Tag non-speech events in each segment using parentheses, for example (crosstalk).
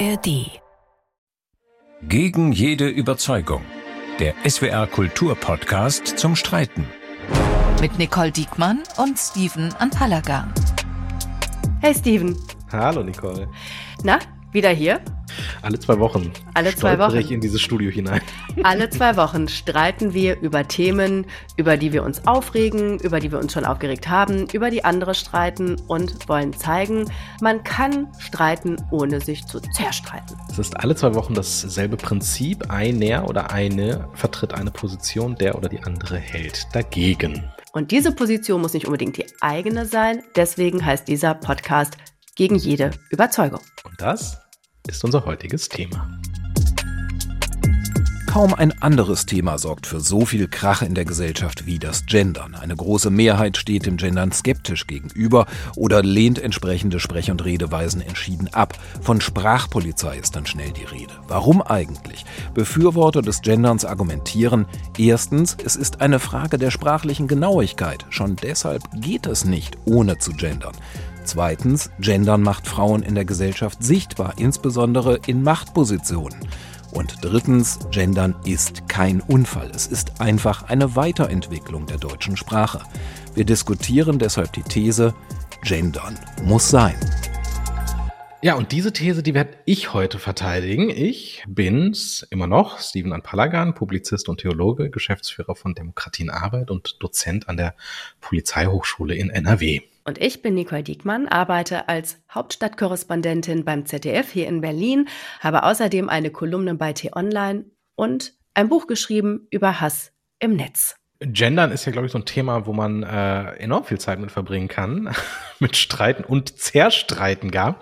ARD. Gegen jede Überzeugung. Der SWR Kulturpodcast zum Streiten. Mit Nicole Diekmann und Steven Anpalagan. Hey Steven. Hallo Nicole. Na, wieder hier? Alle zwei Wochen. Alle zwei Wochen. ich in dieses Studio hinein. (laughs) Alle zwei Wochen streiten wir über Themen, über die wir uns aufregen, über die wir uns schon aufgeregt haben, über die andere streiten und wollen zeigen, man kann streiten, ohne sich zu zerstreiten. Es ist alle zwei Wochen dasselbe Prinzip. Einer oder eine vertritt eine Position, der oder die andere hält dagegen. Und diese Position muss nicht unbedingt die eigene sein. Deswegen heißt dieser Podcast gegen jede Überzeugung. Und das ist unser heutiges Thema. Kaum ein anderes Thema sorgt für so viel Krach in der Gesellschaft wie das Gendern. Eine große Mehrheit steht dem Gendern skeptisch gegenüber oder lehnt entsprechende Sprech- und Redeweisen entschieden ab. Von Sprachpolizei ist dann schnell die Rede. Warum eigentlich? Befürworter des Genderns argumentieren, erstens, es ist eine Frage der sprachlichen Genauigkeit. Schon deshalb geht es nicht, ohne zu gendern. Zweitens, Gendern macht Frauen in der Gesellschaft sichtbar, insbesondere in Machtpositionen. Und drittens, Gendern ist kein Unfall. Es ist einfach eine Weiterentwicklung der deutschen Sprache. Wir diskutieren deshalb die These, Gendern muss sein. Ja, und diese These, die werde ich heute verteidigen. Ich bin's immer noch, Steven Anpalagan, Publizist und Theologe, Geschäftsführer von Demokratienarbeit und Dozent an der Polizeihochschule in NRW. Und ich bin Nicole Diekmann, arbeite als Hauptstadtkorrespondentin beim ZDF hier in Berlin, habe außerdem eine Kolumne bei T-Online und ein Buch geschrieben über Hass im Netz. Gendern ist ja, glaube ich, so ein Thema, wo man äh, enorm viel Zeit mit verbringen kann, (laughs) mit Streiten und Zerstreiten gar.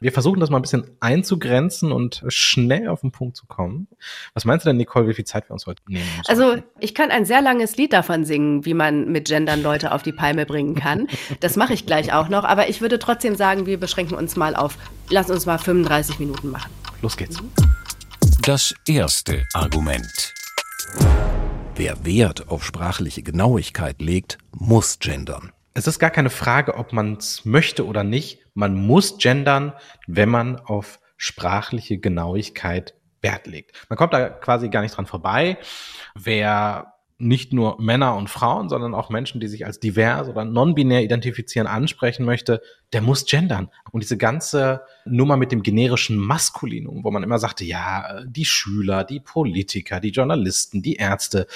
Wir versuchen das mal ein bisschen einzugrenzen und schnell auf den Punkt zu kommen. Was meinst du denn, Nicole, wie viel Zeit wir uns heute nehmen müssen? Also, ich kann ein sehr langes Lied davon singen, wie man mit Gendern Leute auf die Palme bringen kann. Das mache ich gleich auch noch, aber ich würde trotzdem sagen, wir beschränken uns mal auf, lass uns mal 35 Minuten machen. Los geht's. Das erste Argument. Wer Wert auf sprachliche Genauigkeit legt, muss gendern. Es ist gar keine Frage, ob man es möchte oder nicht. Man muss gendern, wenn man auf sprachliche Genauigkeit Wert legt. Man kommt da quasi gar nicht dran vorbei. Wer nicht nur Männer und Frauen, sondern auch Menschen, die sich als divers oder non-binär identifizieren, ansprechen möchte, der muss gendern. Und diese ganze Nummer mit dem generischen Maskulinum, wo man immer sagte, ja, die Schüler, die Politiker, die Journalisten, die Ärzte,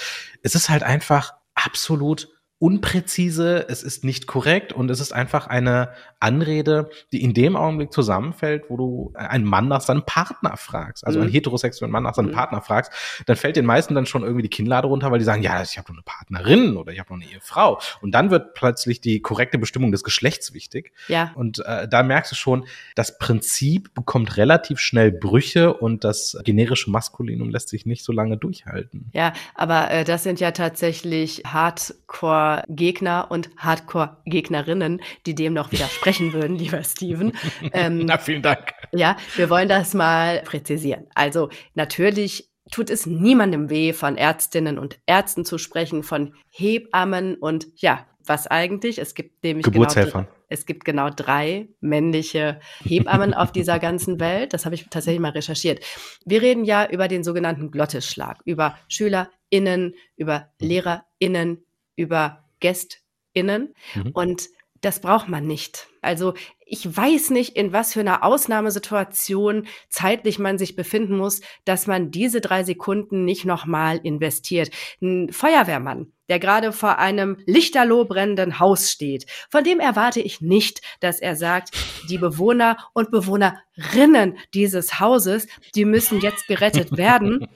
es ist halt einfach absolut unpräzise, es ist nicht korrekt und es ist einfach eine Anrede, die in dem Augenblick zusammenfällt, wo du einen Mann nach seinem Partner fragst, also mhm. einen heterosexuellen Mann nach seinem mhm. Partner fragst, dann fällt den meisten dann schon irgendwie die Kinnlade runter, weil die sagen, ja, ich habe noch eine Partnerin oder ich habe noch eine Ehefrau und dann wird plötzlich die korrekte Bestimmung des Geschlechts wichtig. Ja. Und äh, da merkst du schon, das Prinzip bekommt relativ schnell Brüche und das generische Maskulinum lässt sich nicht so lange durchhalten. Ja, aber äh, das sind ja tatsächlich Hardcore Hardcore-Gegner und Hardcore-Gegnerinnen, die dem noch widersprechen würden, (laughs) lieber Steven. Ähm, (laughs) Na, vielen Dank. Ja, wir wollen das mal präzisieren. Also natürlich tut es niemandem weh, von Ärztinnen und Ärzten zu sprechen, von Hebammen und ja, was eigentlich? Es gibt nämlich genau Geburtshelfern. Genau, es gibt genau drei männliche Hebammen auf dieser (laughs) ganzen Welt. Das habe ich tatsächlich mal recherchiert. Wir reden ja über den sogenannten Glottisschlag, über SchülerInnen, über LehrerInnen, über GästInnen. Mhm. Und das braucht man nicht. Also ich weiß nicht, in was für einer Ausnahmesituation zeitlich man sich befinden muss, dass man diese drei Sekunden nicht nochmal investiert. Ein Feuerwehrmann, der gerade vor einem lichterloh brennenden Haus steht, von dem erwarte ich nicht, dass er sagt, die Bewohner und Bewohnerinnen dieses Hauses, die müssen jetzt gerettet werden.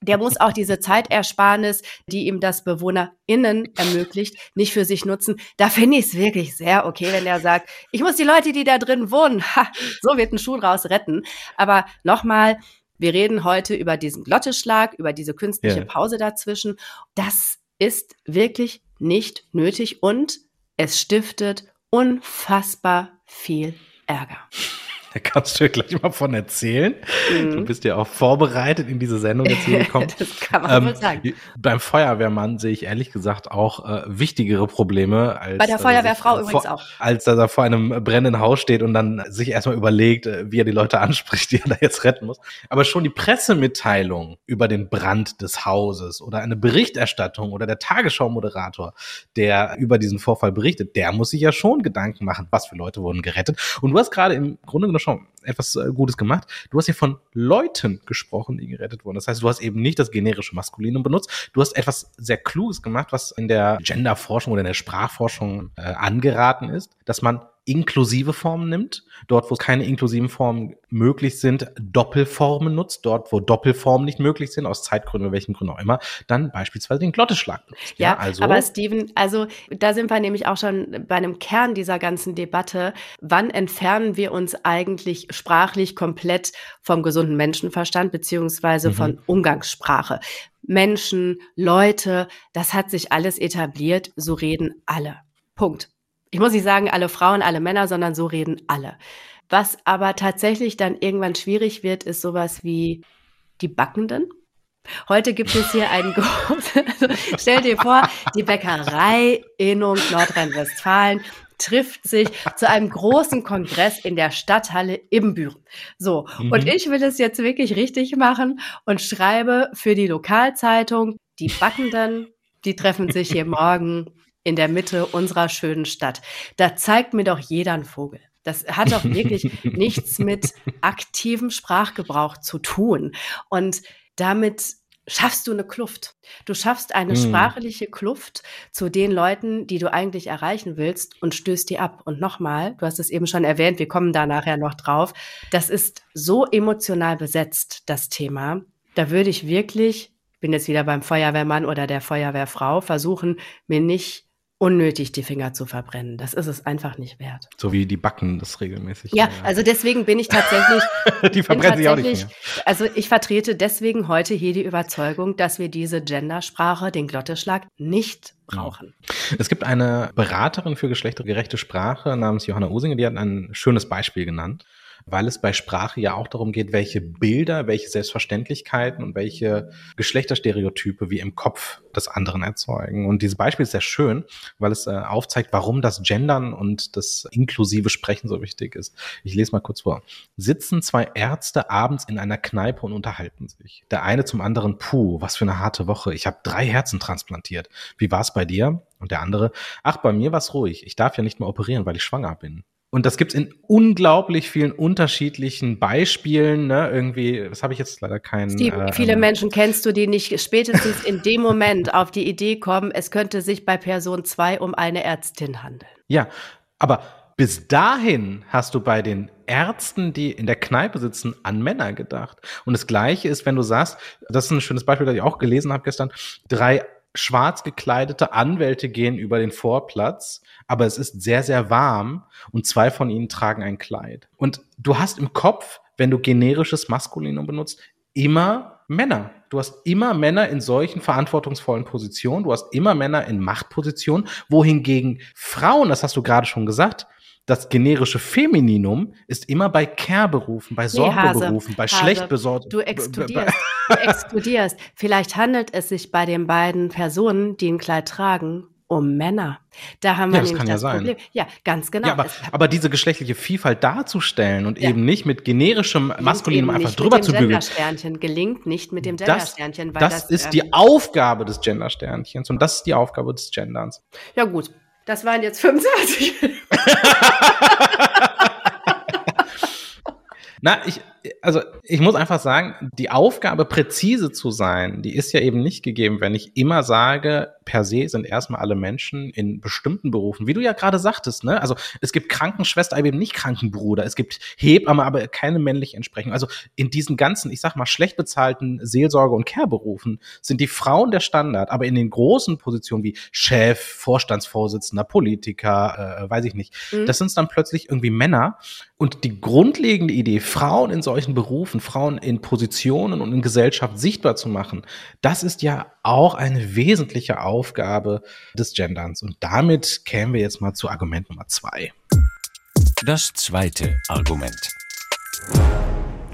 Der muss auch diese Zeitersparnis, die ihm das BewohnerInnen ermöglicht, nicht für sich nutzen. Da finde ich es wirklich sehr okay, wenn er sagt, ich muss die Leute, die da drin wohnen, ha, so wird ein Schuh draus retten. Aber nochmal, wir reden heute über diesen Glotteschlag, über diese künstliche yeah. Pause dazwischen. Das ist wirklich nicht nötig und es stiftet unfassbar viel Ärger. Da (laughs) kannst du ja gleich mal von erzählen. Mhm. Du bist ja auch vorbereitet in diese Sendung jetzt hier gekommen. (laughs) das kann man ähm, wohl sagen. Beim Feuerwehrmann sehe ich ehrlich gesagt auch äh, wichtigere Probleme als. Bei der Feuerwehrfrau äh, übrigens vor, auch. Als dass er vor einem brennenden Haus steht und dann sich erstmal überlegt, äh, wie er die Leute (laughs) anspricht, die er da jetzt retten muss. Aber schon die Pressemitteilung über den Brand des Hauses oder eine Berichterstattung oder der Tagesschau-Moderator, der über diesen Vorfall berichtet, der muss sich ja schon Gedanken machen, was für Leute wurden gerettet. Und du hast gerade im Grunde genommen schon etwas äh, Gutes gemacht. Du hast hier von Leuten gesprochen, die gerettet wurden. Das heißt, du hast eben nicht das generische Maskulinum benutzt. Du hast etwas sehr Kluges gemacht, was in der Genderforschung oder in der Sprachforschung äh, angeraten ist, dass man inklusive Formen nimmt, dort, wo keine inklusiven Formen möglich sind, Doppelformen nutzt, dort, wo Doppelformen nicht möglich sind, aus Zeitgründen oder welchen Gründen auch immer, dann beispielsweise den Glotteschlag nutzt. Ja, ja, also. Aber Steven, also da sind wir nämlich auch schon bei einem Kern dieser ganzen Debatte. Wann entfernen wir uns eigentlich sprachlich komplett vom gesunden Menschenverstand beziehungsweise mhm. von Umgangssprache? Menschen, Leute, das hat sich alles etabliert, so reden alle. Punkt ich muss nicht sagen, alle Frauen, alle Männer, sondern so reden alle. Was aber tatsächlich dann irgendwann schwierig wird, ist sowas wie die Backenden. Heute gibt es hier einen (laughs) großen, also stell dir vor, die Bäckerei Innung Nordrhein-Westfalen trifft sich zu einem großen Kongress in der Stadthalle Ibbenbüren. So, mhm. und ich will es jetzt wirklich richtig machen und schreibe für die Lokalzeitung, die Backenden, die treffen sich hier morgen in der Mitte unserer schönen Stadt. Da zeigt mir doch jeder einen Vogel. Das hat doch wirklich (laughs) nichts mit aktivem Sprachgebrauch zu tun. Und damit schaffst du eine Kluft. Du schaffst eine mm. sprachliche Kluft zu den Leuten, die du eigentlich erreichen willst und stößt die ab. Und nochmal, du hast es eben schon erwähnt, wir kommen da nachher noch drauf. Das ist so emotional besetzt, das Thema. Da würde ich wirklich, bin jetzt wieder beim Feuerwehrmann oder der Feuerwehrfrau, versuchen, mir nicht unnötig die Finger zu verbrennen. Das ist es einfach nicht wert. So wie die Backen das regelmäßig. Ja, also deswegen bin ich tatsächlich. (laughs) die verbrennen sich auch nicht mehr. Also ich vertrete deswegen heute hier die Überzeugung, dass wir diese Gendersprache, den Glotteschlag, nicht brauchen. Es gibt eine Beraterin für geschlechtergerechte Sprache namens Johanna Usinger, die hat ein schönes Beispiel genannt weil es bei Sprache ja auch darum geht, welche Bilder, welche Selbstverständlichkeiten und welche Geschlechterstereotype wir im Kopf des anderen erzeugen. Und dieses Beispiel ist sehr schön, weil es äh, aufzeigt, warum das Gendern und das inklusive Sprechen so wichtig ist. Ich lese mal kurz vor. Sitzen zwei Ärzte abends in einer Kneipe und unterhalten sich. Der eine zum anderen, puh, was für eine harte Woche. Ich habe drei Herzen transplantiert. Wie war es bei dir? Und der andere, ach, bei mir war's ruhig. Ich darf ja nicht mehr operieren, weil ich schwanger bin. Und das gibt's in unglaublich vielen unterschiedlichen Beispielen. Ne? Irgendwie, das habe ich jetzt leider keinen. Steve, äh, viele ähm, Menschen kennst du, die nicht spätestens in dem Moment auf die Idee kommen, es könnte sich bei Person 2 um eine Ärztin handeln. Ja, aber bis dahin hast du bei den Ärzten, die in der Kneipe sitzen, an Männer gedacht. Und das Gleiche ist, wenn du sagst, das ist ein schönes Beispiel, das ich auch gelesen habe gestern, drei schwarz gekleidete Anwälte gehen über den Vorplatz, aber es ist sehr, sehr warm und zwei von ihnen tragen ein Kleid. Und du hast im Kopf, wenn du generisches Maskulinum benutzt, immer Männer. Du hast immer Männer in solchen verantwortungsvollen Positionen. Du hast immer Männer in Machtpositionen, wohingegen Frauen, das hast du gerade schon gesagt, das generische Femininum ist immer bei Care-Berufen, bei Sorgeberufen, nee, bei schlecht besorgten. Du exkludierst. du exkludierst. Vielleicht handelt es sich bei den beiden Personen, die ein Kleid tragen, um Männer. Da haben wir ja, das nämlich das ja Problem. Sein. Ja, ganz genau. Ja, aber, aber, diese geschlechtliche Vielfalt darzustellen und ja. eben nicht mit generischem Maskulinum einfach drüber zu bügeln. Gendersternchen gelingt nicht mit dem Gendersternchen. Das, das, das ist ähm, die Aufgabe des Gendersternchens und das ist die Aufgabe des Genderns. Ja gut, das waren jetzt 25. (laughs) Na, ich, also ich muss einfach sagen, die Aufgabe, präzise zu sein, die ist ja eben nicht gegeben, wenn ich immer sage, per se sind erstmal alle Menschen in bestimmten Berufen, wie du ja gerade sagtest, ne? Also es gibt Krankenschwester, aber eben nicht Krankenbruder, es gibt Hebamme, aber keine männliche Entsprechung. Also in diesen ganzen, ich sag mal, schlecht bezahlten Seelsorge- und Care-Berufen sind die Frauen der Standard, aber in den großen Positionen wie Chef, Vorstandsvorsitzender, Politiker, äh, weiß ich nicht, mhm. das sind dann plötzlich irgendwie Männer. Und die grundlegende Idee, Frauen in solchen Berufen, Frauen in Positionen und in Gesellschaft sichtbar zu machen, das ist ja auch eine wesentliche Aufgabe des Genderns. Und damit kämen wir jetzt mal zu Argument Nummer zwei. Das zweite Argument.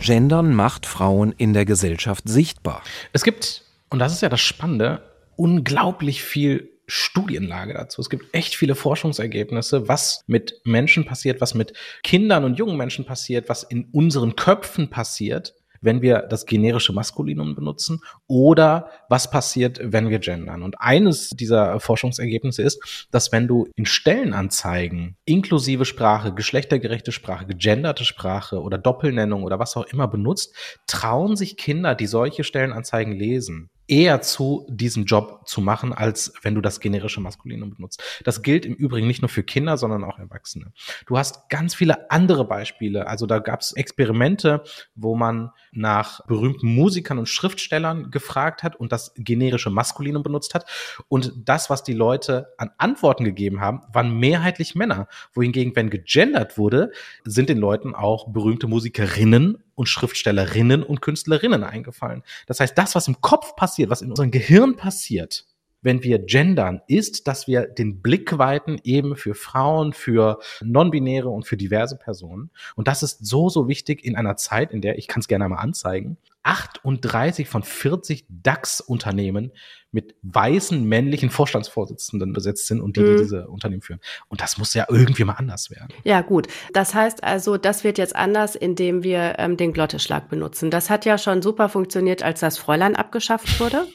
Gendern macht Frauen in der Gesellschaft sichtbar. Es gibt, und das ist ja das Spannende, unglaublich viel Studienlage dazu. Es gibt echt viele Forschungsergebnisse, was mit Menschen passiert, was mit Kindern und jungen Menschen passiert, was in unseren Köpfen passiert, wenn wir das generische Maskulinum benutzen oder was passiert, wenn wir gendern. Und eines dieser Forschungsergebnisse ist, dass wenn du in Stellenanzeigen inklusive Sprache, geschlechtergerechte Sprache, gegenderte Sprache oder Doppelnennung oder was auch immer benutzt, trauen sich Kinder, die solche Stellenanzeigen lesen, eher zu, diesen Job zu machen, als wenn du das generische Maskulinum benutzt. Das gilt im Übrigen nicht nur für Kinder, sondern auch Erwachsene. Du hast ganz viele andere Beispiele. Also da gab es Experimente, wo man nach berühmten Musikern und Schriftstellern gefragt hat und das generische Maskulinum benutzt hat. Und das, was die Leute an Antworten gegeben haben, waren mehrheitlich Männer. Wohingegen, wenn gegendert wurde, sind den Leuten auch berühmte Musikerinnen und Schriftstellerinnen und Künstlerinnen eingefallen. Das heißt, das, was im Kopf passiert, was in unserem Gehirn passiert, wenn wir gendern, ist, dass wir den Blick weiten eben für Frauen, für non-binäre und für diverse Personen. Und das ist so, so wichtig in einer Zeit, in der, ich kann es gerne mal anzeigen, 38 von 40 DAX-Unternehmen mit weißen männlichen Vorstandsvorsitzenden besetzt sind und die, die mhm. diese Unternehmen führen. Und das muss ja irgendwie mal anders werden. Ja, gut. Das heißt also, das wird jetzt anders, indem wir ähm, den Glotteschlag benutzen. Das hat ja schon super funktioniert, als das Fräulein abgeschafft wurde.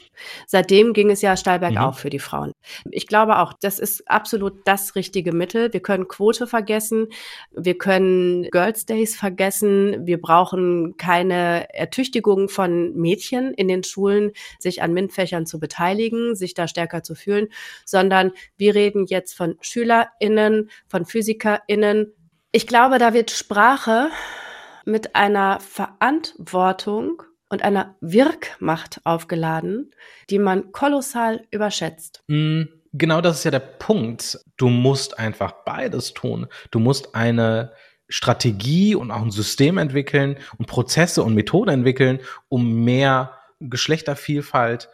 Seitdem ging es ja steil bergauf mhm. für die Frauen. Ich glaube auch, das ist absolut das richtige Mittel. Wir können Quote vergessen. Wir können Girls Days vergessen. Wir brauchen keine Ertüchtigung von Mädchen in den Schulen, sich an MINT-Fächern zu beteiligen, sich da stärker zu fühlen, sondern wir reden jetzt von SchülerInnen, von PhysikerInnen. Ich glaube, da wird Sprache mit einer Verantwortung und einer Wirkmacht aufgeladen, die man kolossal überschätzt. Mm, genau das ist ja der Punkt. Du musst einfach beides tun. Du musst eine Strategie und auch ein System entwickeln und Prozesse und Methoden entwickeln, um mehr Geschlechtervielfalt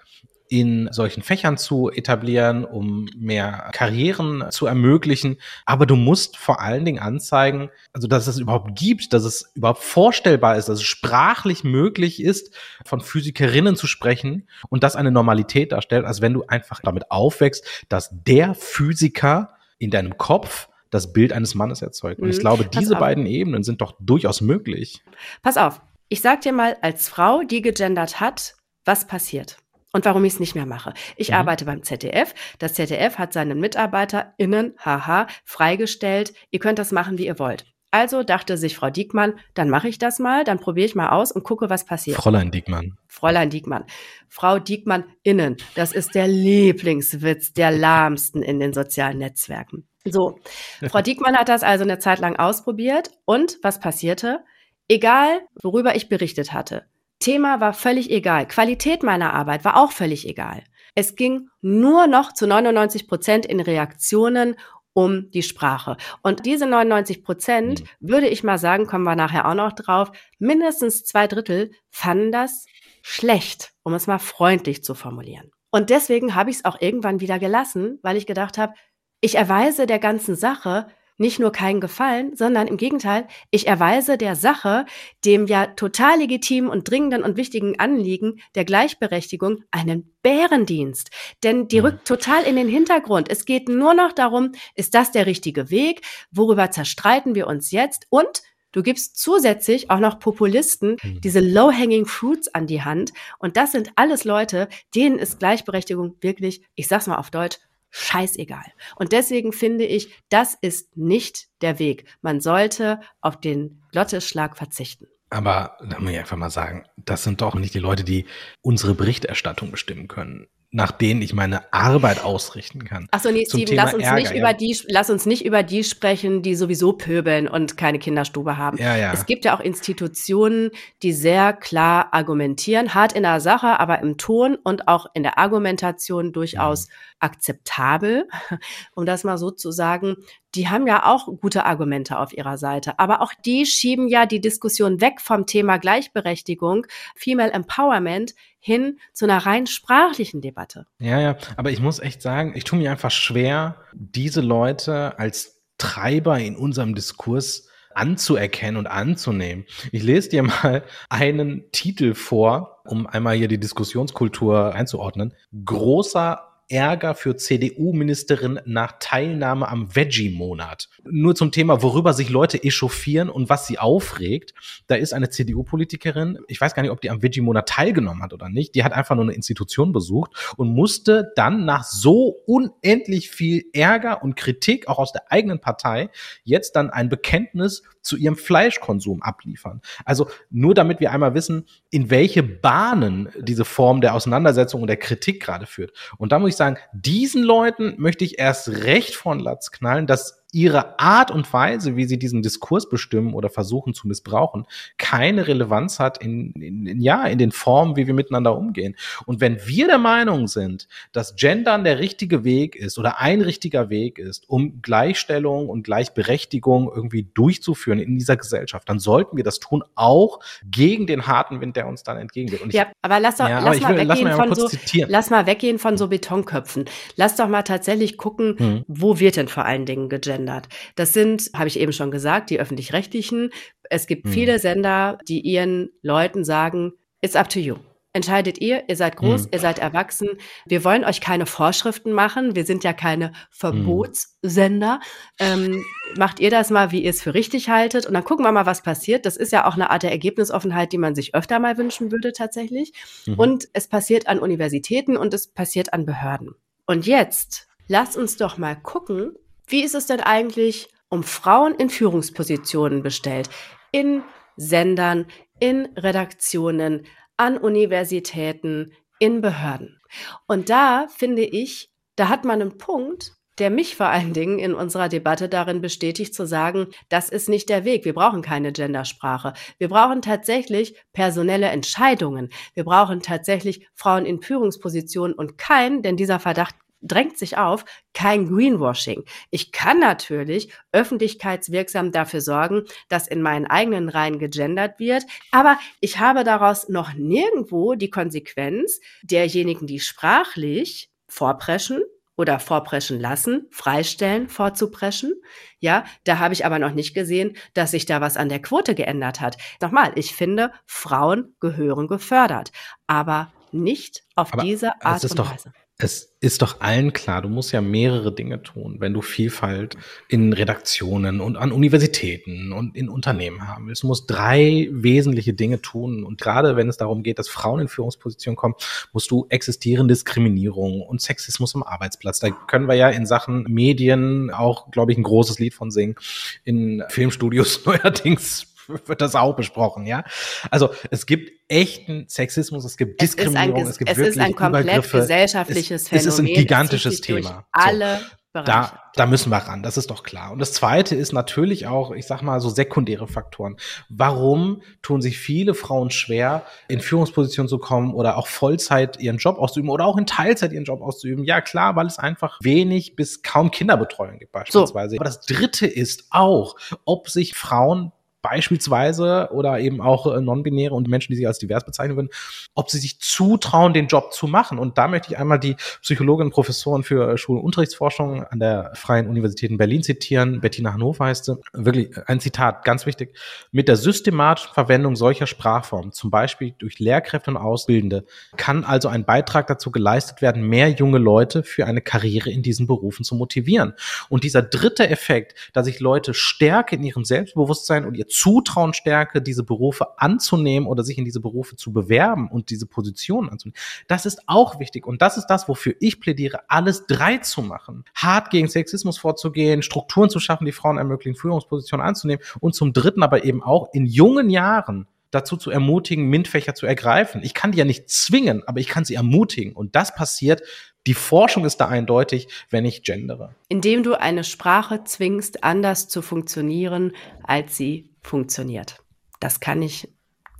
in solchen Fächern zu etablieren, um mehr Karrieren zu ermöglichen. Aber du musst vor allen Dingen anzeigen, also dass es überhaupt gibt, dass es überhaupt vorstellbar ist, dass es sprachlich möglich ist, von Physikerinnen zu sprechen und das eine Normalität darstellt, als wenn du einfach damit aufwächst, dass der Physiker in deinem Kopf das Bild eines Mannes erzeugt. Und ich mhm. glaube, diese beiden Ebenen sind doch durchaus möglich. Pass auf, ich sag dir mal als Frau, die gegendert hat, was passiert und warum ich es nicht mehr mache. Ich mhm. arbeite beim ZDF. Das ZDF hat seinen MitarbeiterInnen, haha, freigestellt. Ihr könnt das machen, wie ihr wollt. Also dachte sich Frau Diekmann, dann mache ich das mal, dann probiere ich mal aus und gucke, was passiert. Fräulein Diekmann. Fräulein Diekmann. Frau Diekmann innen. Das ist der Lieblingswitz der lahmsten in den sozialen Netzwerken. So, Frau (laughs) Diekmann hat das also eine Zeit lang ausprobiert und was passierte? Egal, worüber ich berichtet hatte, Thema war völlig egal. Qualität meiner Arbeit war auch völlig egal. Es ging nur noch zu 99 Prozent in Reaktionen um die Sprache. Und diese 99 Prozent, mhm. würde ich mal sagen, kommen wir nachher auch noch drauf, mindestens zwei Drittel fanden das schlecht, um es mal freundlich zu formulieren. Und deswegen habe ich es auch irgendwann wieder gelassen, weil ich gedacht habe, ich erweise der ganzen Sache nicht nur keinen Gefallen, sondern im Gegenteil, ich erweise der Sache, dem ja total legitimen und dringenden und wichtigen Anliegen der Gleichberechtigung einen Bärendienst. Denn die mhm. rückt total in den Hintergrund. Es geht nur noch darum, ist das der richtige Weg? Worüber zerstreiten wir uns jetzt? Und Du gibst zusätzlich auch noch Populisten mhm. diese low-hanging fruits an die Hand. Und das sind alles Leute, denen ist Gleichberechtigung wirklich, ich sag's mal auf Deutsch, scheißegal. Und deswegen finde ich, das ist nicht der Weg. Man sollte auf den Glotteschlag verzichten. Aber da muss ich einfach mal sagen, das sind doch nicht die Leute, die unsere Berichterstattung bestimmen können nach denen ich meine Arbeit ausrichten kann. Ach so, nee, Zum Steven, lass uns, Ärger, nicht ja. über die, lass uns nicht über die sprechen, die sowieso pöbeln und keine Kinderstube haben. Ja, ja. Es gibt ja auch Institutionen, die sehr klar argumentieren, hart in der Sache, aber im Ton und auch in der Argumentation durchaus mhm. akzeptabel, (laughs) um das mal so zu sagen. Die haben ja auch gute Argumente auf ihrer Seite. Aber auch die schieben ja die Diskussion weg vom Thema Gleichberechtigung, Female Empowerment hin zu einer rein sprachlichen Debatte. Ja, ja, aber ich muss echt sagen, ich tue mir einfach schwer, diese Leute als Treiber in unserem Diskurs anzuerkennen und anzunehmen. Ich lese dir mal einen Titel vor, um einmal hier die Diskussionskultur einzuordnen. Großer Ärger für CDU-Ministerin nach Teilnahme am Veggie-Monat. Nur zum Thema, worüber sich Leute echauffieren und was sie aufregt. Da ist eine CDU-Politikerin, ich weiß gar nicht, ob die am Veggie-Monat teilgenommen hat oder nicht, die hat einfach nur eine Institution besucht und musste dann nach so unendlich viel Ärger und Kritik, auch aus der eigenen Partei, jetzt dann ein Bekenntnis zu ihrem Fleischkonsum abliefern. Also nur damit wir einmal wissen, in welche Bahnen diese Form der Auseinandersetzung und der Kritik gerade führt. Und da muss ich sagen, diesen Leuten möchte ich erst recht von Latz knallen, dass ihre Art und Weise, wie sie diesen Diskurs bestimmen oder versuchen zu missbrauchen, keine Relevanz hat in, in, in, ja, in den Formen, wie wir miteinander umgehen. Und wenn wir der Meinung sind, dass Gendern der richtige Weg ist oder ein richtiger Weg ist, um Gleichstellung und Gleichberechtigung irgendwie durchzuführen in dieser Gesellschaft, dann sollten wir das tun, auch gegen den harten Wind, der uns dann entgegengeht. Und ja, aber lass doch, ja, lass, mal will, weggehen lass, von so, lass mal weggehen von so Betonköpfen. Lass doch mal tatsächlich gucken, hm. wo wird denn vor allen Dingen gegendert? Gegendert. Das sind, habe ich eben schon gesagt, die öffentlich-rechtlichen. Es gibt hm. viele Sender, die ihren Leuten sagen, it's up to you. Entscheidet ihr, ihr seid groß, hm. ihr seid erwachsen. Wir wollen euch keine Vorschriften machen. Wir sind ja keine Verbotssender. Hm. Ähm, macht ihr das mal, wie ihr es für richtig haltet. Und dann gucken wir mal, was passiert. Das ist ja auch eine Art der Ergebnisoffenheit, die man sich öfter mal wünschen würde tatsächlich. Mhm. Und es passiert an Universitäten und es passiert an Behörden. Und jetzt lasst uns doch mal gucken, wie ist es denn eigentlich um Frauen in Führungspositionen bestellt? In Sendern, in Redaktionen, an Universitäten, in Behörden. Und da finde ich, da hat man einen Punkt, der mich vor allen Dingen in unserer Debatte darin bestätigt zu sagen, das ist nicht der Weg. Wir brauchen keine Gendersprache. Wir brauchen tatsächlich personelle Entscheidungen. Wir brauchen tatsächlich Frauen in Führungspositionen und kein, denn dieser Verdacht drängt sich auf, kein Greenwashing. Ich kann natürlich öffentlichkeitswirksam dafür sorgen, dass in meinen eigenen Reihen gegendert wird, aber ich habe daraus noch nirgendwo die Konsequenz derjenigen, die sprachlich vorpreschen, oder vorpreschen lassen, freistellen, vorzupreschen. Ja, da habe ich aber noch nicht gesehen, dass sich da was an der Quote geändert hat. Nochmal, ich finde, Frauen gehören gefördert, aber nicht auf aber diese Art und Weise. Es ist doch allen klar, du musst ja mehrere Dinge tun, wenn du Vielfalt in Redaktionen und an Universitäten und in Unternehmen haben willst. Du musst drei wesentliche Dinge tun. Und gerade wenn es darum geht, dass Frauen in Führungspositionen kommen, musst du existierende Diskriminierung und Sexismus am Arbeitsplatz. Da können wir ja in Sachen Medien auch, glaube ich, ein großes Lied von singen. In Filmstudios (laughs) neuerdings (laughs) wird das auch besprochen, ja. Also es gibt echten Sexismus, es gibt Diskriminierung, es, es gibt es wirklich ist ein komplett gesellschaftliches es, Phänomen. Es ist ein gigantisches Thema. Alle so. Da, da müssen wir ran, das ist doch klar. Und das Zweite ist natürlich auch, ich sag mal, so sekundäre Faktoren. Warum tun sich viele Frauen schwer, in Führungspositionen zu kommen oder auch Vollzeit ihren Job auszuüben oder auch in Teilzeit ihren Job auszuüben? Ja, klar, weil es einfach wenig bis kaum Kinderbetreuung gibt beispielsweise. So. Aber das Dritte ist auch, ob sich Frauen beispielsweise oder eben auch äh, non-binäre und Menschen, die sich als divers bezeichnen würden, ob sie sich zutrauen, den Job zu machen. Und da möchte ich einmal die Psychologin, Professorin für äh, Schul- und Unterrichtsforschung an der Freien Universität in Berlin zitieren. Bettina Hannover heißt sie. Wirklich ein Zitat, ganz wichtig. Mit der systematischen Verwendung solcher Sprachformen, zum Beispiel durch Lehrkräfte und Ausbildende, kann also ein Beitrag dazu geleistet werden, mehr junge Leute für eine Karriere in diesen Berufen zu motivieren. Und dieser dritte Effekt, dass sich Leute stärker in ihrem Selbstbewusstsein und ihr Zutrauenstärke, diese Berufe anzunehmen oder sich in diese Berufe zu bewerben und diese Positionen anzunehmen. Das ist auch wichtig. Und das ist das, wofür ich plädiere, alles drei zu machen. Hart gegen Sexismus vorzugehen, Strukturen zu schaffen, die Frauen ermöglichen, Führungspositionen anzunehmen und zum dritten aber eben auch in jungen Jahren dazu zu ermutigen, MINT-Fächer zu ergreifen. Ich kann die ja nicht zwingen, aber ich kann sie ermutigen. Und das passiert die Forschung ist da eindeutig, wenn ich gendere. Indem du eine Sprache zwingst, anders zu funktionieren, als sie funktioniert. Das kann ich,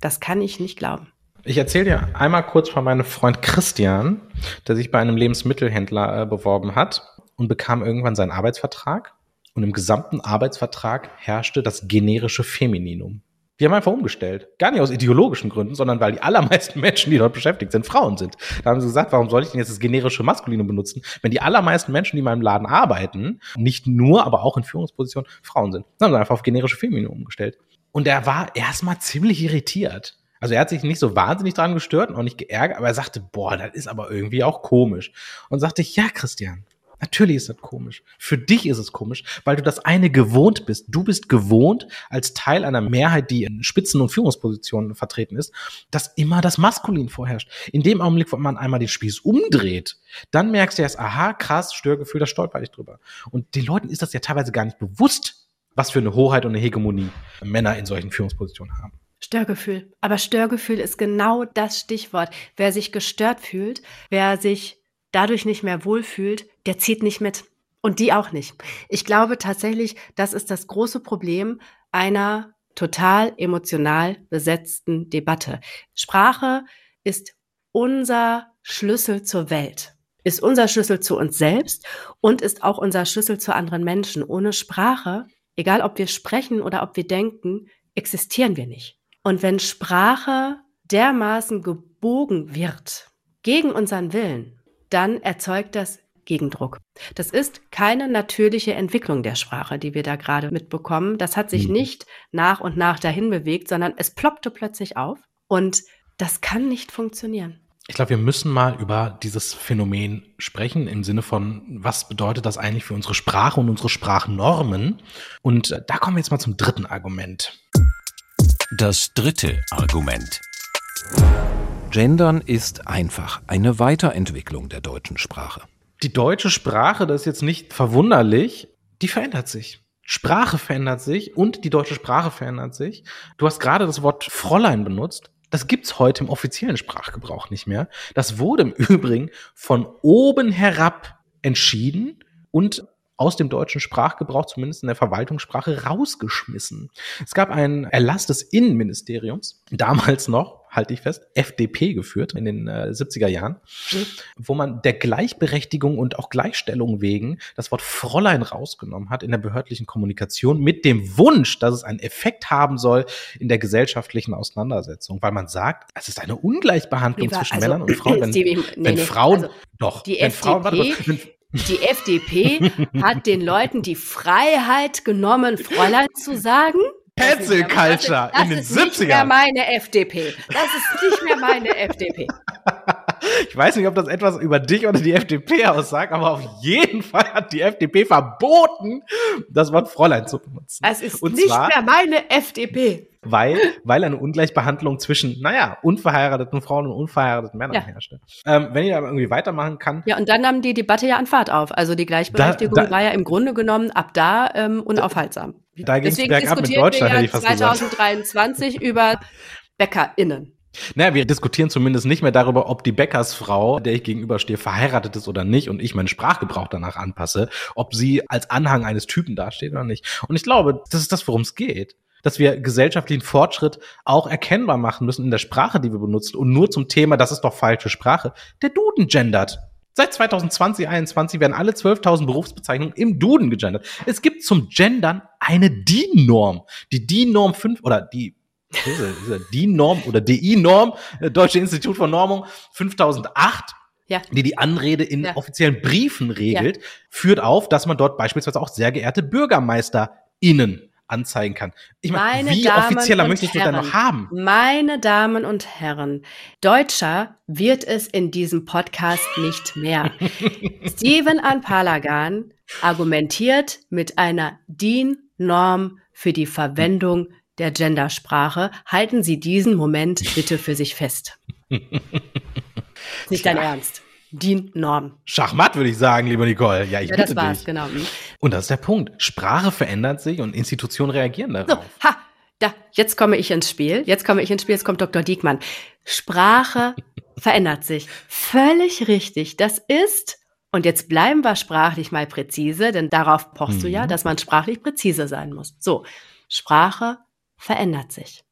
das kann ich nicht glauben. Ich erzähle dir einmal kurz von meinem Freund Christian, der sich bei einem Lebensmittelhändler äh, beworben hat und bekam irgendwann seinen Arbeitsvertrag. Und im gesamten Arbeitsvertrag herrschte das generische Femininum. Die haben einfach umgestellt. Gar nicht aus ideologischen Gründen, sondern weil die allermeisten (laughs) Menschen, die dort beschäftigt sind, Frauen sind. Da haben sie gesagt, warum soll ich denn jetzt das generische Maskulinum benutzen, wenn die allermeisten Menschen, die in meinem Laden arbeiten, nicht nur, aber auch in Führungspositionen Frauen sind. Dann haben sie einfach auf generische Feminine umgestellt. Und er war erstmal ziemlich irritiert. Also er hat sich nicht so wahnsinnig dran gestört und auch nicht geärgert, aber er sagte, boah, das ist aber irgendwie auch komisch. Und sagte ja, Christian, Natürlich ist das komisch. Für dich ist es komisch, weil du das eine gewohnt bist. Du bist gewohnt, als Teil einer Mehrheit, die in Spitzen- und Führungspositionen vertreten ist, dass immer das Maskulin vorherrscht. In dem Augenblick, wo man einmal den Spieß umdreht, dann merkst du erst, aha, krass, Störgefühl, da stolper ich drüber. Und den Leuten ist das ja teilweise gar nicht bewusst, was für eine Hoheit und eine Hegemonie Männer in solchen Führungspositionen haben. Störgefühl. Aber Störgefühl ist genau das Stichwort. Wer sich gestört fühlt, wer sich dadurch nicht mehr wohlfühlt, der zieht nicht mit. Und die auch nicht. Ich glaube tatsächlich, das ist das große Problem einer total emotional besetzten Debatte. Sprache ist unser Schlüssel zur Welt, ist unser Schlüssel zu uns selbst und ist auch unser Schlüssel zu anderen Menschen. Ohne Sprache, egal ob wir sprechen oder ob wir denken, existieren wir nicht. Und wenn Sprache dermaßen gebogen wird gegen unseren Willen, dann erzeugt das Gegendruck. Das ist keine natürliche Entwicklung der Sprache, die wir da gerade mitbekommen. Das hat sich mhm. nicht nach und nach dahin bewegt, sondern es ploppte plötzlich auf und das kann nicht funktionieren. Ich glaube, wir müssen mal über dieses Phänomen sprechen im Sinne von, was bedeutet das eigentlich für unsere Sprache und unsere Sprachnormen? Und äh, da kommen wir jetzt mal zum dritten Argument. Das dritte Argument. Gendern ist einfach eine Weiterentwicklung der deutschen Sprache. Die deutsche Sprache, das ist jetzt nicht verwunderlich, die verändert sich. Sprache verändert sich und die deutsche Sprache verändert sich. Du hast gerade das Wort Fräulein benutzt. Das gibt's heute im offiziellen Sprachgebrauch nicht mehr. Das wurde im (laughs) Übrigen von oben herab entschieden und aus dem deutschen Sprachgebrauch, zumindest in der Verwaltungssprache, rausgeschmissen. Es gab einen Erlass des Innenministeriums, damals noch, halte ich fest, FDP geführt in den äh, 70er Jahren, mhm. wo man der Gleichberechtigung und auch Gleichstellung wegen das Wort Fräulein rausgenommen hat in der behördlichen Kommunikation mit dem Wunsch, dass es einen Effekt haben soll in der gesellschaftlichen Auseinandersetzung, weil man sagt, es ist eine Ungleichbehandlung Lieber, zwischen also, Männern und Frauen. (laughs) Wenn, die, nee, wenn Frauen, also, doch, die wenn FDP, Frauen, warte, wenn, die FDP hat den Leuten die Freiheit genommen, Fräulein zu sagen. Cancel Culture in den 70ern. Das ist nicht mehr meine FDP. Das ist nicht mehr meine FDP. Ich weiß nicht, ob das etwas über dich oder die FDP aussagt, aber auf jeden Fall hat die FDP verboten, das Wort Fräulein zu benutzen. Es ist Und nicht zwar, mehr meine FDP. Weil, weil eine Ungleichbehandlung zwischen, naja, unverheirateten Frauen und unverheirateten Männern ja. herrschte. Ähm, wenn ich da irgendwie weitermachen kann. Ja, und dann nahm die Debatte ja an Fahrt auf. Also die Gleichberechtigung da, da, war ja im Grunde genommen ab da ähm, unaufhaltsam. Da ging es bergab mit Deutschland, hätte ich fast 2023 gesagt. über BäckerInnen. Naja, wir diskutieren zumindest nicht mehr darüber, ob die Bäckersfrau, der ich gegenüberstehe, verheiratet ist oder nicht und ich meinen Sprachgebrauch danach anpasse, ob sie als Anhang eines Typen dasteht oder nicht. Und ich glaube, das ist das, worum es geht. Dass wir gesellschaftlichen Fortschritt auch erkennbar machen müssen in der Sprache, die wir benutzen und nur zum Thema, das ist doch falsche Sprache, der Duden gendert. Seit 2020, 2021 werden alle 12.000 Berufsbezeichnungen im Duden gegendert. Es gibt zum Gendern eine DIN-Norm. Die DIN-Norm 5 oder die DIN-Norm oder DI-Norm, äh, Deutsche Institut für Normung 5008 ja. die die Anrede in ja. offiziellen Briefen regelt, ja. führt auf, dass man dort beispielsweise auch sehr geehrte BürgermeisterInnen anzeigen kann. Ich meine, meine wie Damen offizieller möchtest du da noch haben? Meine Damen und Herren, Deutscher wird es in diesem Podcast nicht mehr. (laughs) Steven Anpalagan argumentiert mit einer DIN-Norm für die Verwendung der Gendersprache. Halten Sie diesen Moment bitte für sich fest. (laughs) Nicht dein Ernst. DIN-Norm. Schachmatt, würde ich sagen, lieber Nicole. Ja, ich ja, bitte das war's, dich. genau. Und das ist der Punkt. Sprache verändert sich und Institutionen reagieren darauf. So, ha, da, jetzt komme ich ins Spiel. Jetzt komme ich ins Spiel, jetzt kommt Dr. Diekmann. Sprache (laughs) verändert sich. Völlig richtig. Das ist, und jetzt bleiben wir sprachlich mal präzise, denn darauf pochst mhm. du ja, mhm. dass man sprachlich präzise sein muss. So, Sprache verändert sich.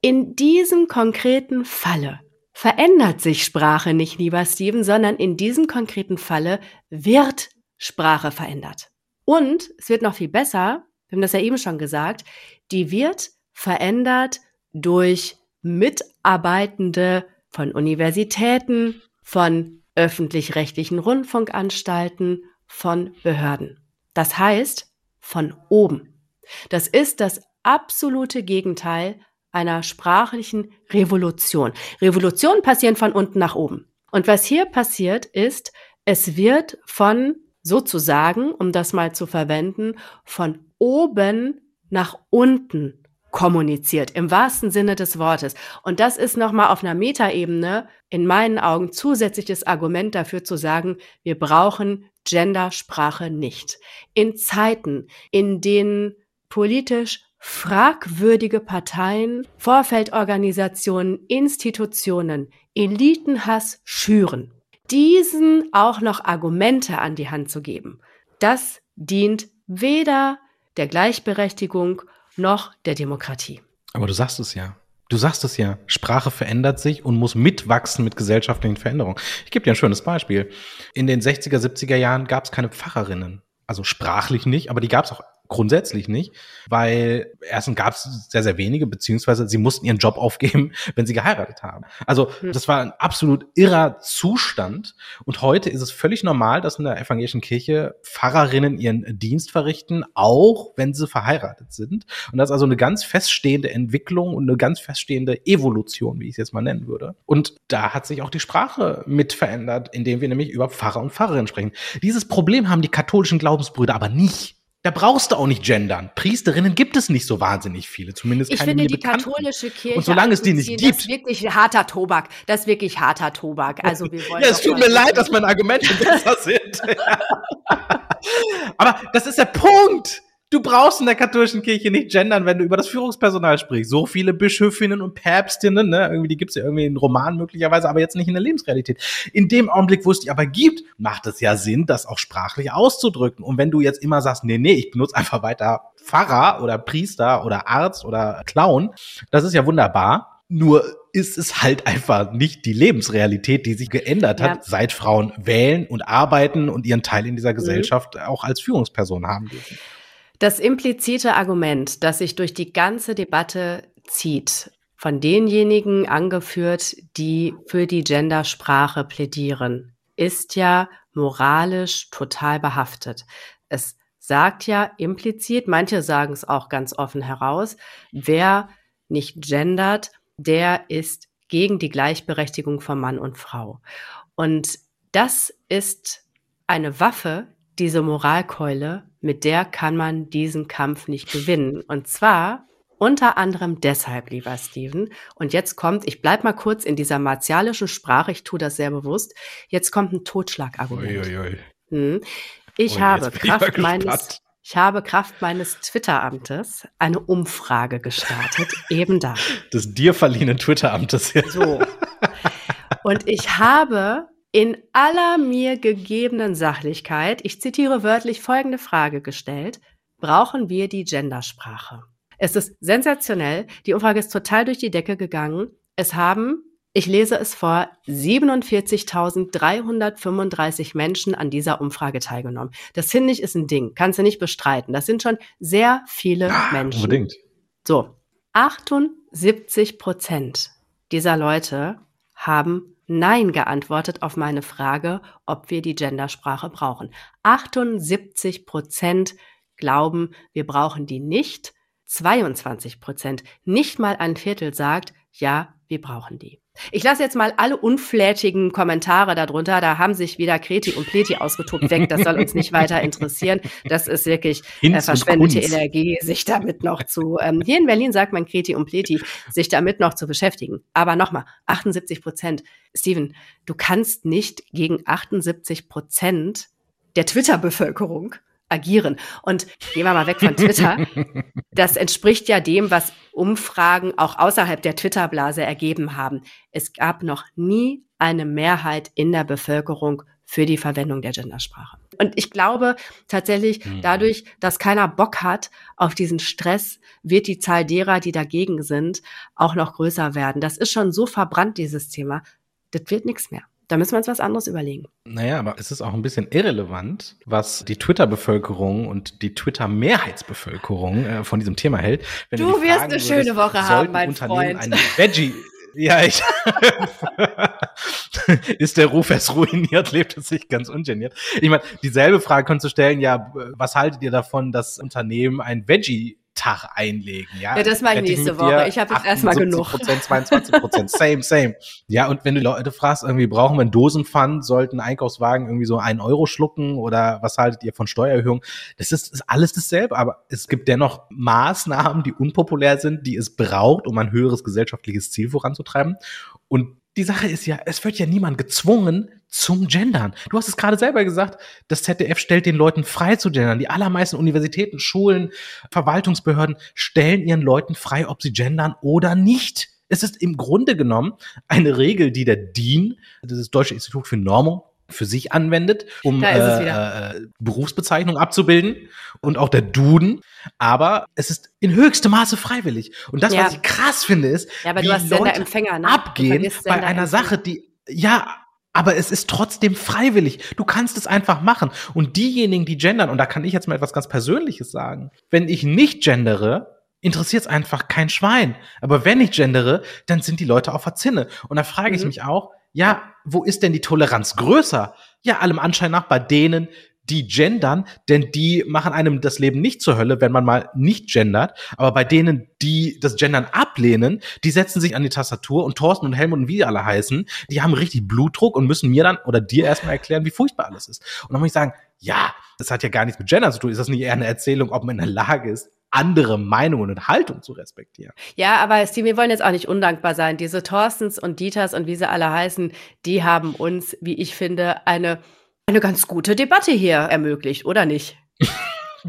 In diesem konkreten Falle verändert sich Sprache nicht, lieber Steven, sondern in diesem konkreten Falle wird Sprache verändert. Und es wird noch viel besser, wir haben das ja eben schon gesagt, die wird verändert durch Mitarbeitende von Universitäten, von öffentlich-rechtlichen Rundfunkanstalten, von Behörden. Das heißt, von oben. Das ist das absolute Gegenteil einer sprachlichen Revolution. Revolutionen passieren von unten nach oben. Und was hier passiert ist, es wird von sozusagen, um das mal zu verwenden, von oben nach unten kommuniziert, im wahrsten Sinne des Wortes. Und das ist nochmal auf einer Metaebene in meinen Augen zusätzliches Argument dafür zu sagen, wir brauchen Gendersprache nicht. In Zeiten, in denen politisch fragwürdige Parteien, Vorfeldorganisationen, Institutionen Elitenhass schüren, diesen auch noch Argumente an die Hand zu geben, das dient weder der Gleichberechtigung noch der Demokratie. Aber du sagst es ja. Du sagst es ja, Sprache verändert sich und muss mitwachsen mit gesellschaftlichen Veränderungen. Ich gebe dir ein schönes Beispiel. In den 60er, 70er Jahren gab es keine Pfarrerinnen. Also sprachlich nicht, aber die gab es auch grundsätzlich nicht, weil erstens gab es sehr, sehr wenige, beziehungsweise sie mussten ihren Job aufgeben, (laughs) wenn sie geheiratet haben. Also hm. das war ein absolut irrer Zustand. Und heute ist es völlig normal, dass in der evangelischen Kirche Pfarrerinnen ihren Dienst verrichten, auch wenn sie verheiratet sind. Und das ist also eine ganz feststehende Entwicklung und eine ganz feststehende Evolution, wie ich es jetzt mal nennen würde. Und da hat sich auch die Sprache mit verändert, indem wir nämlich über Pfarrer und Pfarrerinnen sprechen. Dieses Problem haben die katholischen Glaubensbrüder aber nicht. Da brauchst du auch nicht gendern. Priesterinnen gibt es nicht so wahnsinnig viele, zumindest ich keine finde, die bekannten. katholische Kirche. Und solange es die nicht gibt. Das ist wirklich harter Tobak. Das ist wirklich harter Tobak. Also wir wollen ja, es tut mir leid, dass meine (laughs) Argumente besser sind. (laughs) Aber das ist der Punkt. Du brauchst in der katholischen Kirche nicht gendern, wenn du über das Führungspersonal sprichst. So viele Bischöfinnen und Päpstinnen, ne, irgendwie, die gibt's ja irgendwie in Roman möglicherweise, aber jetzt nicht in der Lebensrealität. In dem Augenblick, wo es die aber gibt, macht es ja Sinn, das auch sprachlich auszudrücken. Und wenn du jetzt immer sagst, nee, nee, ich benutze einfach weiter Pfarrer oder Priester oder Arzt oder Clown, das ist ja wunderbar. Nur ist es halt einfach nicht die Lebensrealität, die sich geändert hat, ja. seit Frauen wählen und arbeiten und ihren Teil in dieser mhm. Gesellschaft mhm. auch als Führungsperson haben dürfen. Das implizite Argument, das sich durch die ganze Debatte zieht, von denjenigen angeführt, die für die Gendersprache plädieren, ist ja moralisch total behaftet. Es sagt ja implizit, manche sagen es auch ganz offen heraus, wer nicht gendert, der ist gegen die Gleichberechtigung von Mann und Frau. Und das ist eine Waffe, diese Moralkeule, mit der kann man diesen Kampf nicht gewinnen. Und zwar unter anderem deshalb, lieber Steven. Und jetzt kommt, ich bleib mal kurz in dieser martialischen Sprache, ich tue das sehr bewusst. Jetzt kommt ein Totschlagargument. Ui, ui, ui. Ich Ui, habe Kraft meines, ich habe Kraft meines Twitter-Amtes eine Umfrage gestartet, (laughs) eben da. Des dir verliehenen Twitter-Amtes. So. Und ich habe in aller mir gegebenen Sachlichkeit, ich zitiere wörtlich folgende Frage gestellt, brauchen wir die Gendersprache? Es ist sensationell, die Umfrage ist total durch die Decke gegangen. Es haben, ich lese es vor, 47.335 Menschen an dieser Umfrage teilgenommen. Das finde ich ist ein Ding, kannst du nicht bestreiten. Das sind schon sehr viele ja, Menschen. Unbedingt. So, 78 Prozent dieser Leute haben Nein geantwortet auf meine Frage, ob wir die Gendersprache brauchen. 78 Prozent glauben, wir brauchen die nicht. 22 Prozent, nicht mal ein Viertel sagt, ja, wir brauchen die. Ich lasse jetzt mal alle unflätigen Kommentare darunter. Da haben sich wieder Kreti und Pleti ausgetobt weg. Das soll uns nicht weiter interessieren. Das ist wirklich äh, verschwendete Energie, sich damit noch zu, ähm, hier in Berlin sagt man Kreti und Pleti, sich damit noch zu beschäftigen. Aber nochmal, 78 Prozent. Steven, du kannst nicht gegen 78 Prozent der Twitter-Bevölkerung agieren. Und gehen wir mal weg von Twitter. Das entspricht ja dem, was Umfragen auch außerhalb der Twitter-Blase ergeben haben. Es gab noch nie eine Mehrheit in der Bevölkerung für die Verwendung der Gendersprache. Und ich glaube tatsächlich, mhm. dadurch, dass keiner Bock hat auf diesen Stress, wird die Zahl derer, die dagegen sind, auch noch größer werden. Das ist schon so verbrannt, dieses Thema. Das wird nichts mehr. Da müssen wir uns was anderes überlegen. Naja, aber es ist auch ein bisschen irrelevant, was die Twitter-Bevölkerung und die Twitter-Mehrheitsbevölkerung äh, von diesem Thema hält. Wenn du, du wirst eine würdest, schöne Woche haben, mein Freund. Eine Veggie ja, ich. (laughs) ist der Ruf erst ruiniert, lebt es sich ganz ungeniert. Ich meine, dieselbe Frage könntest du stellen, ja, was haltet ihr davon, dass Unternehmen ein Veggie Tag einlegen. Ja, ja das mache ich nächste Woche. Ich habe jetzt erstmal genug. Prozent, 22 Prozent, same, same. Ja, und wenn du Leute fragst, irgendwie brauchen wir einen Dosenpfand, sollten Einkaufswagen irgendwie so einen Euro schlucken oder was haltet ihr von Steuererhöhung? Das ist, ist alles dasselbe, aber es gibt dennoch Maßnahmen, die unpopulär sind, die es braucht, um ein höheres gesellschaftliches Ziel voranzutreiben. Und die Sache ist ja, es wird ja niemand gezwungen zum Gendern. Du hast es gerade selber gesagt, das ZDF stellt den Leuten frei zu gendern. Die allermeisten Universitäten, Schulen, Verwaltungsbehörden stellen ihren Leuten frei, ob sie gendern oder nicht. Es ist im Grunde genommen eine Regel, die der DIN, das Deutsche Institut für Normung, für sich anwendet, um äh, äh, Berufsbezeichnung abzubilden und auch der Duden. Aber es ist in höchstem Maße freiwillig. Und das, ja. was ich krass finde, ist, ja, wie Leute ne? abgehen bei einer Sache, die ja aber es ist trotzdem freiwillig. Du kannst es einfach machen. Und diejenigen, die gendern, und da kann ich jetzt mal etwas ganz Persönliches sagen, wenn ich nicht gendere, interessiert es einfach kein Schwein. Aber wenn ich gendere, dann sind die Leute auf der Zinne. Und da frage mhm. ich mich auch, ja, wo ist denn die Toleranz größer? Ja, allem Anschein nach bei denen, die gendern, denn die machen einem das Leben nicht zur Hölle, wenn man mal nicht gendert. Aber bei denen, die das Gendern ablehnen, die setzen sich an die Tastatur und Thorsten und Helmut und wie die alle heißen, die haben richtig Blutdruck und müssen mir dann oder dir erstmal erklären, wie furchtbar alles ist. Und dann muss ich sagen, ja, das hat ja gar nichts mit Gendern zu tun. Ist das nicht eher eine Erzählung, ob man in der Lage ist, andere Meinungen und Haltung zu respektieren. Ja, aber Steve, wir wollen jetzt auch nicht undankbar sein. Diese Thorstens und Dieters und wie sie alle heißen, die haben uns, wie ich finde, eine, eine ganz gute Debatte hier ermöglicht, oder nicht? (laughs)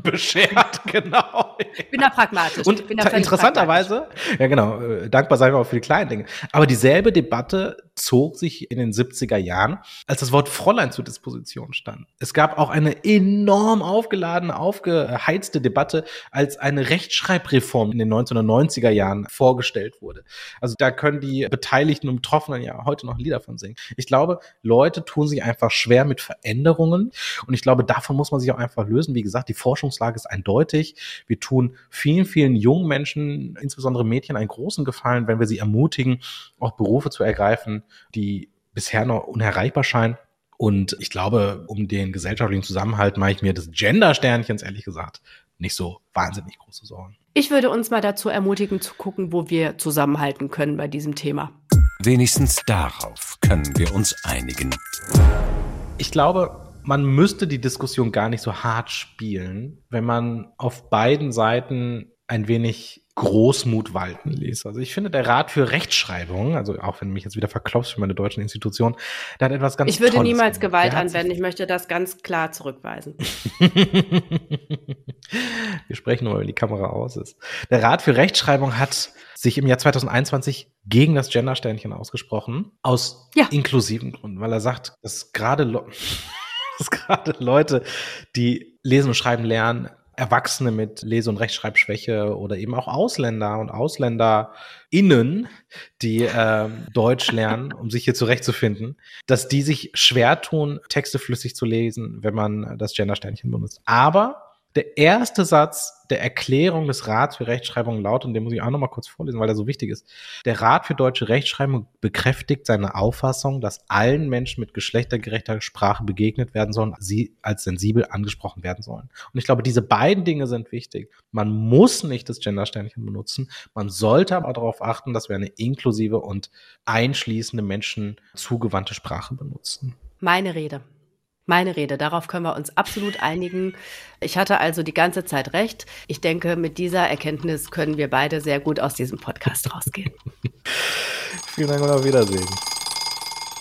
beschert, (laughs) genau. Ich bin da pragmatisch. Und interessanterweise, ja genau, äh, dankbar sein wir auch für die kleinen Dinge. Aber dieselbe Debatte zog sich in den 70er Jahren, als das Wort Fräulein zur Disposition stand. Es gab auch eine enorm aufgeladene, aufgeheizte Debatte, als eine Rechtschreibreform in den 1990er Jahren vorgestellt wurde. Also da können die Beteiligten und Betroffenen ja heute noch Lieder von singen. Ich glaube, Leute tun sich einfach schwer mit Veränderungen und ich glaube, davon muss man sich auch einfach lösen. Wie gesagt, die Forschungslage ist eindeutig. Wir tun vielen, vielen jungen Menschen, insbesondere Mädchen, einen großen Gefallen, wenn wir sie ermutigen, auch Berufe zu ergreifen, die bisher noch unerreichbar scheinen. Und ich glaube, um den gesellschaftlichen Zusammenhalt mache ich mir des Gender-Sternchens, ehrlich gesagt, nicht so wahnsinnig große Sorgen. Ich würde uns mal dazu ermutigen, zu gucken, wo wir zusammenhalten können bei diesem Thema. Wenigstens darauf können wir uns einigen. Ich glaube, man müsste die Diskussion gar nicht so hart spielen, wenn man auf beiden Seiten ein wenig Großmut walten ließ. Also ich finde, der Rat für Rechtschreibung, also auch wenn du mich jetzt wieder verklopfst für meine deutschen Institutionen, der hat etwas ganz Ich würde Tolles niemals gemacht. Gewalt anwenden. Ich möchte das ganz klar zurückweisen. (laughs) Wir sprechen nur, wenn die Kamera aus ist. Der Rat für Rechtschreibung hat sich im Jahr 2021 gegen das Gendersternchen ausgesprochen. Aus ja. inklusiven Gründen, weil er sagt, dass gerade, (laughs) dass gerade Leute, die lesen und schreiben lernen, Erwachsene mit Lese- und Rechtschreibschwäche oder eben auch Ausländer und AusländerInnen, die äh, Deutsch lernen, (laughs) um sich hier zurechtzufinden, dass die sich schwer tun, Texte flüssig zu lesen, wenn man das Gendersternchen benutzt. Aber der erste Satz der Erklärung des Rats für Rechtschreibung lautet, und den muss ich auch noch mal kurz vorlesen, weil er so wichtig ist. Der Rat für deutsche Rechtschreibung bekräftigt seine Auffassung, dass allen Menschen mit geschlechtergerechter Sprache begegnet werden sollen, sie als sensibel angesprochen werden sollen. Und ich glaube, diese beiden Dinge sind wichtig. Man muss nicht das Gendersternchen benutzen. Man sollte aber darauf achten, dass wir eine inklusive und einschließende Menschen zugewandte Sprache benutzen. Meine Rede meine Rede. Darauf können wir uns absolut einigen. Ich hatte also die ganze Zeit recht. Ich denke, mit dieser Erkenntnis können wir beide sehr gut aus diesem Podcast rausgehen. (laughs) Vielen Dank und auf Wiedersehen.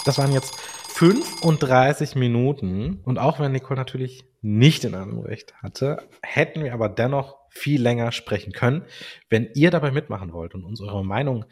Das waren jetzt 35 Minuten. Und auch wenn Nicole natürlich nicht in einem Recht hatte, hätten wir aber dennoch viel länger sprechen können. Wenn ihr dabei mitmachen wollt und uns eure Meinung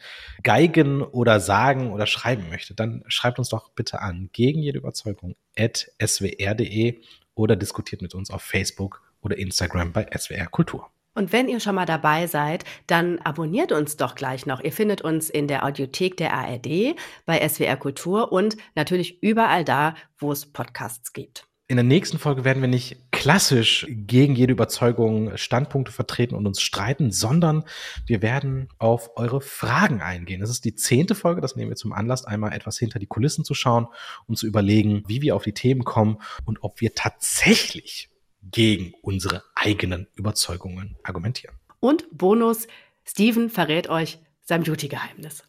geigen oder sagen oder schreiben möchtet, dann schreibt uns doch bitte an gegen jede Überzeugung at swr.de oder diskutiert mit uns auf Facebook oder Instagram bei SWR Kultur. Und wenn ihr schon mal dabei seid, dann abonniert uns doch gleich noch. Ihr findet uns in der Audiothek der ARD, bei SWR Kultur und natürlich überall da, wo es Podcasts gibt. In der nächsten Folge werden wir nicht klassisch gegen jede Überzeugung Standpunkte vertreten und uns streiten, sondern wir werden auf eure Fragen eingehen. Das ist die zehnte Folge, das nehmen wir zum Anlass, einmal etwas hinter die Kulissen zu schauen und zu überlegen, wie wir auf die Themen kommen und ob wir tatsächlich gegen unsere eigenen Überzeugungen argumentieren. Und Bonus, Steven verrät euch sein Beauty-Geheimnis.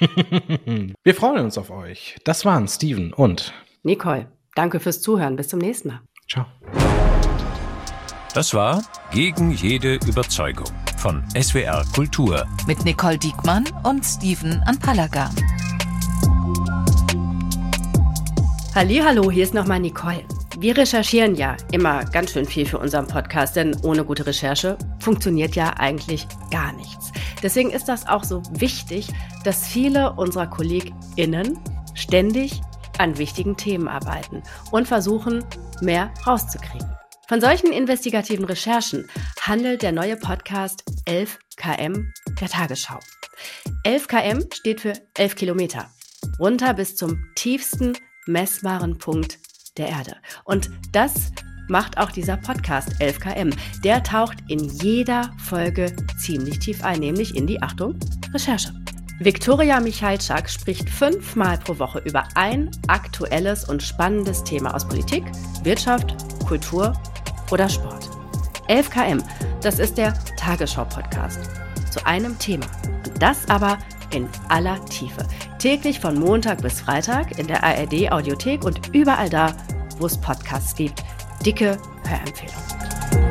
(laughs) wir freuen uns auf euch. Das waren Steven und Nicole. Danke fürs Zuhören. Bis zum nächsten Mal. Ciao. Das war Gegen jede Überzeugung von SWR Kultur. Mit Nicole Diekmann und Steven Anpalaga. Hallo, hier ist nochmal Nicole. Wir recherchieren ja immer ganz schön viel für unseren Podcast, denn ohne gute Recherche funktioniert ja eigentlich gar nichts. Deswegen ist das auch so wichtig, dass viele unserer KollegInnen ständig an wichtigen Themen arbeiten und versuchen, mehr rauszukriegen. Von solchen investigativen Recherchen handelt der neue Podcast 11KM der Tagesschau. 11KM steht für 11 Kilometer, runter bis zum tiefsten messbaren Punkt der Erde. Und das macht auch dieser Podcast 11KM. Der taucht in jeder Folge ziemlich tief ein, nämlich in die Achtung Recherche. Viktoria Michalczak spricht fünfmal pro Woche über ein aktuelles und spannendes Thema aus Politik, Wirtschaft, Kultur oder Sport. 11 km, das ist der Tagesschau-Podcast zu einem Thema. Und das aber in aller Tiefe. Täglich von Montag bis Freitag in der ARD Audiothek und überall da, wo es Podcasts gibt. Dicke Hörempfehlung.